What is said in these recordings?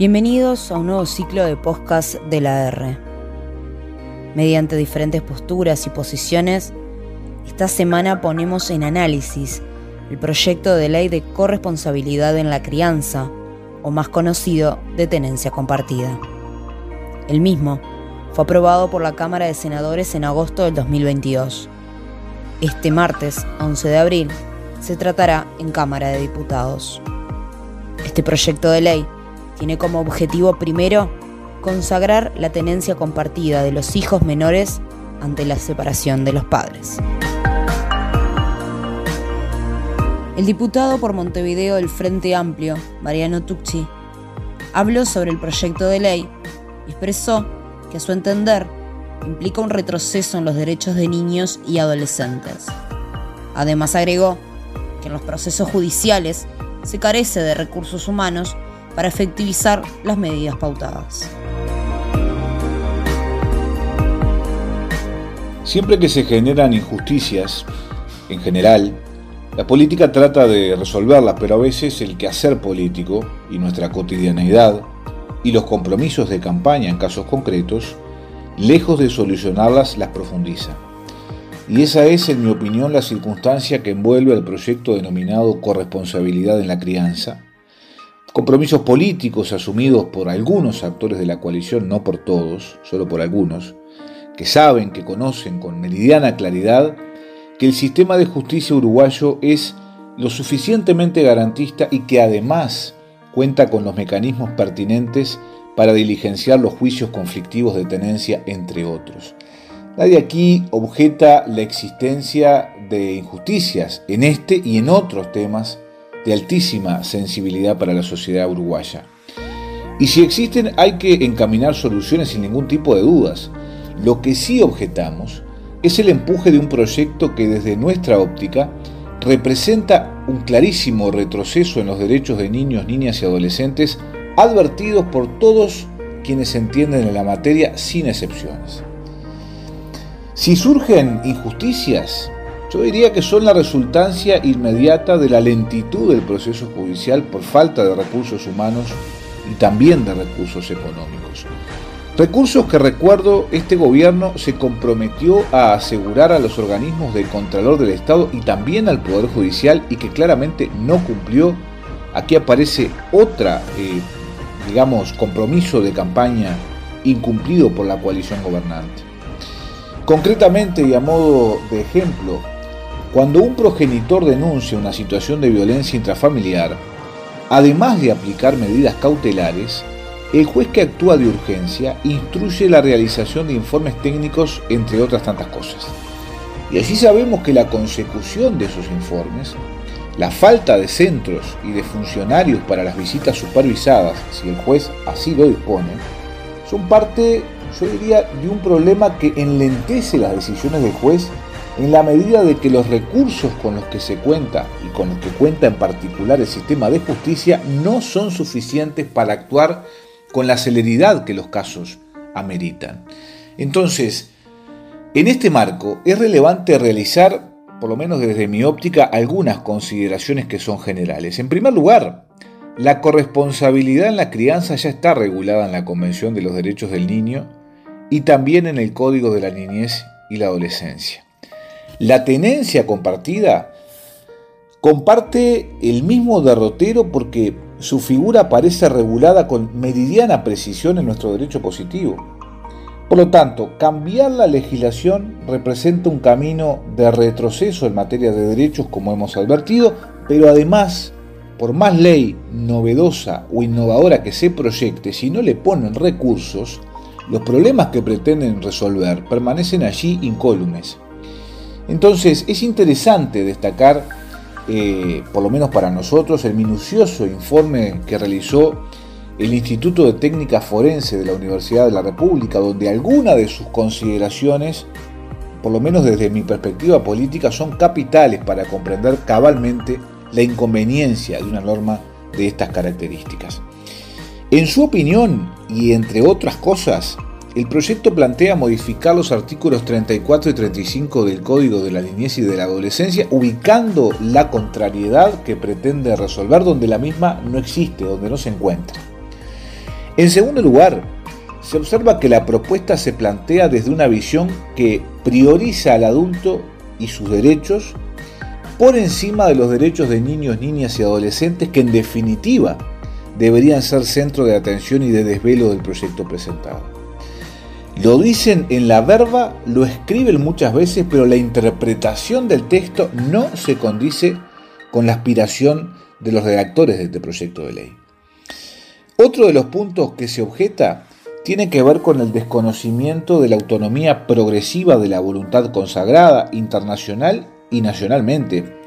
Bienvenidos a un nuevo ciclo de podcast de la R. Mediante diferentes posturas y posiciones, esta semana ponemos en análisis el proyecto de ley de corresponsabilidad en la crianza, o más conocido de tenencia compartida. El mismo fue aprobado por la Cámara de Senadores en agosto del 2022. Este martes, 11 de abril, se tratará en Cámara de Diputados. Este proyecto de ley tiene como objetivo primero consagrar la tenencia compartida de los hijos menores ante la separación de los padres. El diputado por Montevideo del Frente Amplio, Mariano Tucci, habló sobre el proyecto de ley y expresó que a su entender implica un retroceso en los derechos de niños y adolescentes. Además agregó que en los procesos judiciales se carece de recursos humanos para efectivizar las medidas pautadas. Siempre que se generan injusticias, en general, la política trata de resolverlas, pero a veces el quehacer político y nuestra cotidianeidad y los compromisos de campaña en casos concretos, lejos de solucionarlas, las profundiza. Y esa es, en mi opinión, la circunstancia que envuelve al proyecto denominado corresponsabilidad en la crianza, compromisos políticos asumidos por algunos actores de la coalición, no por todos, solo por algunos, que saben, que conocen con meridiana claridad que el sistema de justicia uruguayo es lo suficientemente garantista y que además cuenta con los mecanismos pertinentes para diligenciar los juicios conflictivos de tenencia, entre otros. Nadie aquí objeta la existencia de injusticias en este y en otros temas de altísima sensibilidad para la sociedad uruguaya. Y si existen hay que encaminar soluciones sin ningún tipo de dudas. Lo que sí objetamos es el empuje de un proyecto que desde nuestra óptica representa un clarísimo retroceso en los derechos de niños, niñas y adolescentes advertidos por todos quienes entienden en la materia sin excepciones. Si surgen injusticias, yo diría que son la resultancia inmediata de la lentitud del proceso judicial por falta de recursos humanos y también de recursos económicos. Recursos que recuerdo este gobierno se comprometió a asegurar a los organismos del Contralor del Estado y también al Poder Judicial y que claramente no cumplió. Aquí aparece otra, eh, digamos, compromiso de campaña incumplido por la coalición gobernante. Concretamente y a modo de ejemplo, cuando un progenitor denuncia una situación de violencia intrafamiliar, además de aplicar medidas cautelares, el juez que actúa de urgencia instruye la realización de informes técnicos, entre otras tantas cosas. Y así sabemos que la consecución de esos informes, la falta de centros y de funcionarios para las visitas supervisadas, si el juez así lo dispone, son parte, yo diría, de un problema que enlentece las decisiones del juez en la medida de que los recursos con los que se cuenta y con los que cuenta en particular el sistema de justicia no son suficientes para actuar con la celeridad que los casos ameritan. Entonces, en este marco es relevante realizar, por lo menos desde mi óptica, algunas consideraciones que son generales. En primer lugar, la corresponsabilidad en la crianza ya está regulada en la Convención de los Derechos del Niño y también en el Código de la Niñez y la Adolescencia. La tenencia compartida comparte el mismo derrotero porque su figura aparece regulada con meridiana precisión en nuestro derecho positivo. Por lo tanto, cambiar la legislación representa un camino de retroceso en materia de derechos, como hemos advertido, pero además, por más ley novedosa o innovadora que se proyecte, si no le ponen recursos, los problemas que pretenden resolver permanecen allí incólumes. Entonces es interesante destacar, eh, por lo menos para nosotros, el minucioso informe que realizó el Instituto de Técnica Forense de la Universidad de la República, donde algunas de sus consideraciones, por lo menos desde mi perspectiva política, son capitales para comprender cabalmente la inconveniencia de una norma de estas características. En su opinión, y entre otras cosas, el proyecto plantea modificar los artículos 34 y 35 del Código de la Niñez y de la Adolescencia, ubicando la contrariedad que pretende resolver donde la misma no existe, donde no se encuentra. En segundo lugar, se observa que la propuesta se plantea desde una visión que prioriza al adulto y sus derechos por encima de los derechos de niños, niñas y adolescentes que en definitiva deberían ser centro de atención y de desvelo del proyecto presentado. Lo dicen en la verba, lo escriben muchas veces, pero la interpretación del texto no se condice con la aspiración de los redactores de este proyecto de ley. Otro de los puntos que se objeta tiene que ver con el desconocimiento de la autonomía progresiva de la voluntad consagrada internacional y nacionalmente.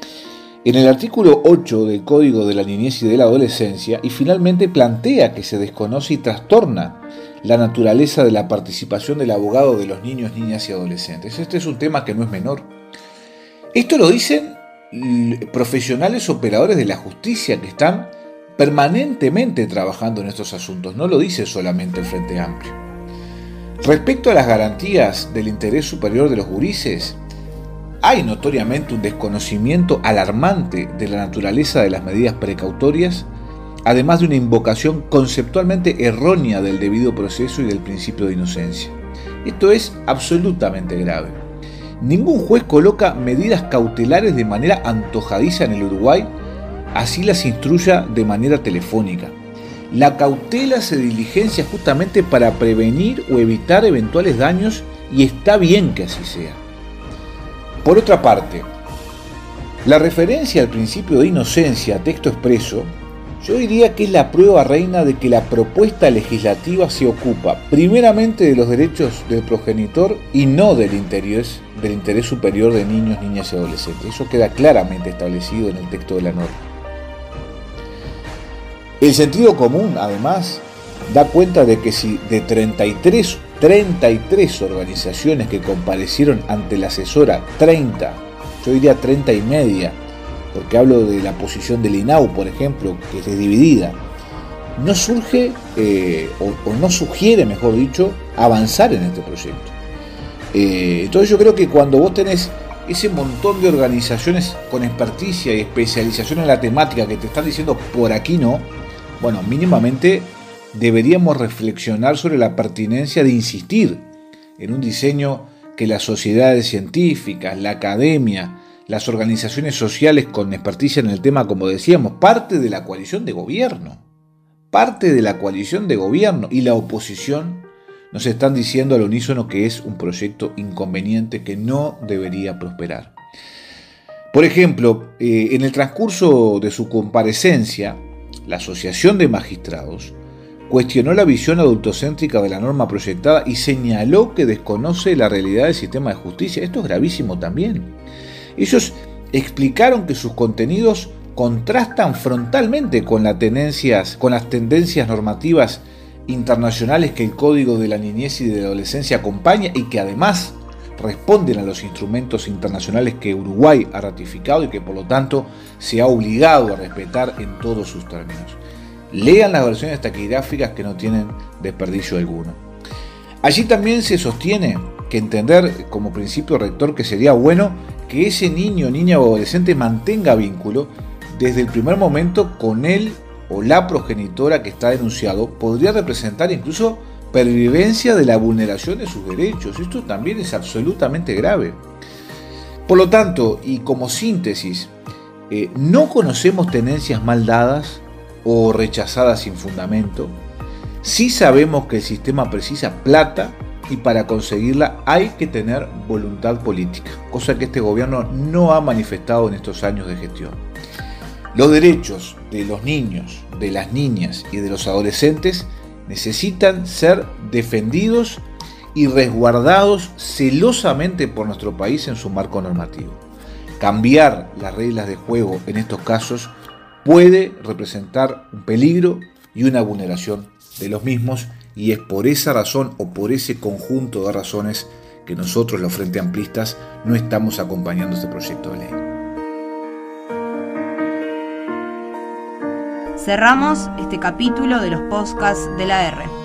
En el artículo 8 del Código de la Niñez y de la Adolescencia, y finalmente plantea que se desconoce y trastorna la naturaleza de la participación del abogado de los niños, niñas y adolescentes. Este es un tema que no es menor. Esto lo dicen profesionales operadores de la justicia que están permanentemente trabajando en estos asuntos, no lo dice solamente el Frente Amplio. Respecto a las garantías del interés superior de los gurises, hay notoriamente un desconocimiento alarmante de la naturaleza de las medidas precautorias, además de una invocación conceptualmente errónea del debido proceso y del principio de inocencia. Esto es absolutamente grave. Ningún juez coloca medidas cautelares de manera antojadiza en el Uruguay así las instruya de manera telefónica. La cautela se diligencia justamente para prevenir o evitar eventuales daños y está bien que así sea. Por otra parte, la referencia al principio de inocencia, texto expreso, yo diría que es la prueba reina de que la propuesta legislativa se ocupa primeramente de los derechos del progenitor y no del interés, del interés superior de niños, niñas y adolescentes. Eso queda claramente establecido en el texto de la norma. El sentido común, además, da cuenta de que si de 33, 33 organizaciones que comparecieron ante la asesora, 30, yo diría 30 y media, porque hablo de la posición del INAU, por ejemplo, que es dividida, no surge, eh, o, no sugiere, mejor dicho, avanzar en este proyecto. Eh, entonces yo creo que cuando vos tenés ese montón de organizaciones con experticia y especialización en la temática que te están diciendo por aquí no, bueno, mínimamente deberíamos reflexionar sobre la pertinencia de insistir en un diseño que las sociedades científicas, la academia, las organizaciones sociales con experticia en el tema, como decíamos, parte de la coalición de gobierno, parte de la coalición de gobierno y la oposición nos están diciendo al unísono que es un proyecto inconveniente que no debería prosperar. Por ejemplo, eh, en el transcurso de su comparecencia, la Asociación de Magistrados cuestionó la visión adultocéntrica de la norma proyectada y señaló que desconoce la realidad del sistema de justicia. Esto es gravísimo también. Ellos explicaron que sus contenidos contrastan frontalmente con, las tendencias, con las tendencias normativas internacionales que el Código de la Niñez y de la Adolescencia acompaña y que además responden a los instrumentos internacionales que Uruguay ha ratificado y que por lo tanto se ha obligado a respetar en todos sus términos. Lean las versiones taquigráficas que no tienen desperdicio alguno. Allí también se sostiene que entender como principio rector que sería bueno que ese niño, niña o adolescente mantenga vínculo desde el primer momento con él o la progenitora que está denunciado podría representar incluso pervivencia de la vulneración de sus derechos. Esto también es absolutamente grave. Por lo tanto, y como síntesis, eh, no conocemos tenencias mal dadas o rechazadas sin fundamento. Sí sabemos que el sistema precisa plata y para conseguirla hay que tener voluntad política, cosa que este gobierno no ha manifestado en estos años de gestión. Los derechos de los niños, de las niñas y de los adolescentes necesitan ser defendidos y resguardados celosamente por nuestro país en su marco normativo. Cambiar las reglas de juego en estos casos puede representar un peligro y una vulneración de los mismos y es por esa razón o por ese conjunto de razones que nosotros los Frente Amplistas no estamos acompañando este proyecto de ley. Cerramos este capítulo de los podcasts de la R.